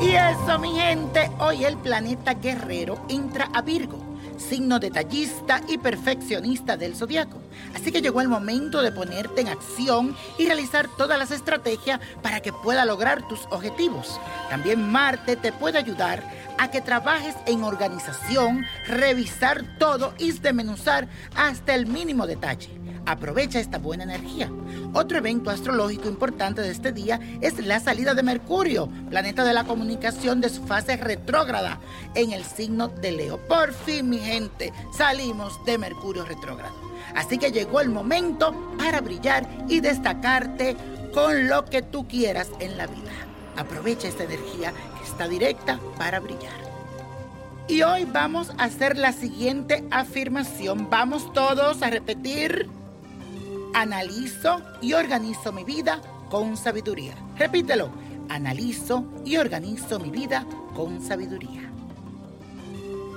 Y eso, mi gente, hoy el planeta guerrero entra a Virgo, signo detallista y perfeccionista del zodiaco. Así que llegó el momento de ponerte en acción y realizar todas las estrategias para que pueda lograr tus objetivos. También Marte te puede ayudar a que trabajes en organización, revisar todo y desmenuzar hasta el mínimo detalle. Aprovecha esta buena energía. Otro evento astrológico importante de este día es la salida de Mercurio, planeta de la comunicación de su fase retrógrada en el signo de Leo. Por fin, mi gente, salimos de Mercurio retrógrado. Así que llegó el momento para brillar y destacarte con lo que tú quieras en la vida. Aprovecha esta energía que está directa para brillar. Y hoy vamos a hacer la siguiente afirmación. Vamos todos a repetir analizo y organizo mi vida con sabiduría. Repítelo, analizo y organizo mi vida con sabiduría.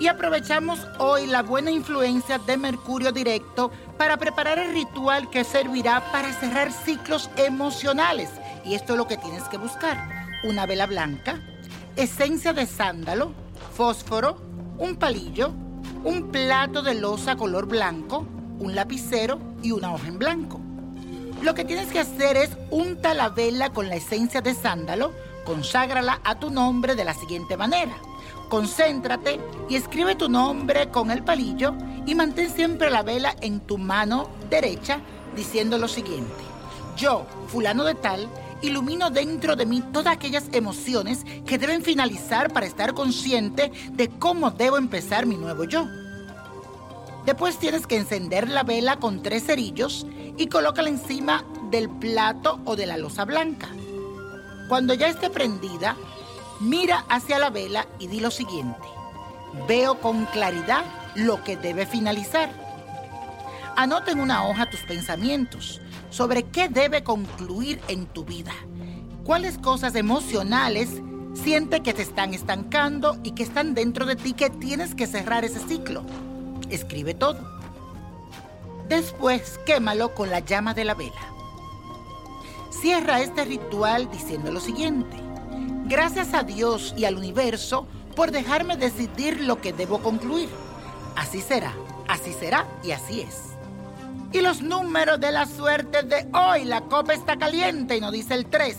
Y aprovechamos hoy la buena influencia de Mercurio directo para preparar el ritual que servirá para cerrar ciclos emocionales. Y esto es lo que tienes que buscar. Una vela blanca, esencia de sándalo, fósforo, un palillo, un plato de losa color blanco, un lapicero y una hoja en blanco. Lo que tienes que hacer es unta la vela con la esencia de sándalo, conságrala a tu nombre de la siguiente manera. Concéntrate y escribe tu nombre con el palillo y mantén siempre la vela en tu mano derecha diciendo lo siguiente. Yo, fulano de tal, ilumino dentro de mí todas aquellas emociones que deben finalizar para estar consciente de cómo debo empezar mi nuevo yo. Después tienes que encender la vela con tres cerillos y colócala encima del plato o de la losa blanca. Cuando ya esté prendida, mira hacia la vela y di lo siguiente. Veo con claridad lo que debe finalizar. Anota en una hoja tus pensamientos sobre qué debe concluir en tu vida. Cuáles cosas emocionales siente que te están estancando y que están dentro de ti que tienes que cerrar ese ciclo escribe todo. Después quémalo con la llama de la vela. Cierra este ritual diciendo lo siguiente. Gracias a Dios y al universo por dejarme decidir lo que debo concluir. Así será, así será y así es. Y los números de la suerte de hoy, la copa está caliente y nos dice el 3,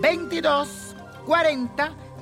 22, 40,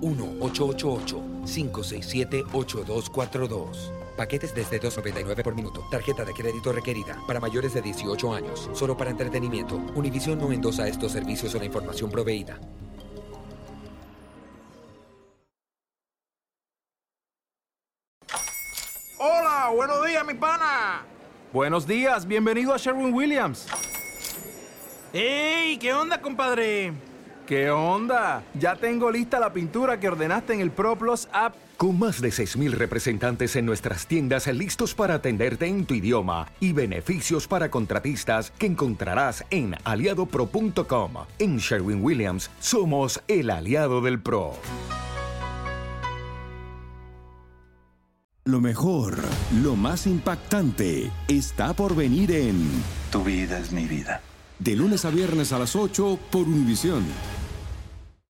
1-888-567-8242. Paquetes desde 2.99 por minuto. Tarjeta de crédito requerida para mayores de 18 años. Solo para entretenimiento. Univision no endosa estos servicios o la información proveída. Hola, buenos días, mi pana. Buenos días, bienvenido a Sherwin Williams. ¡Ey! ¿Qué onda, compadre? ¿Qué onda? Ya tengo lista la pintura que ordenaste en el ProPlus app. Con más de 6.000 representantes en nuestras tiendas listos para atenderte en tu idioma y beneficios para contratistas que encontrarás en aliadopro.com. En Sherwin Williams somos el aliado del PRO. Lo mejor, lo más impactante, está por venir en Tu vida es mi vida. De lunes a viernes a las 8 por Univisión.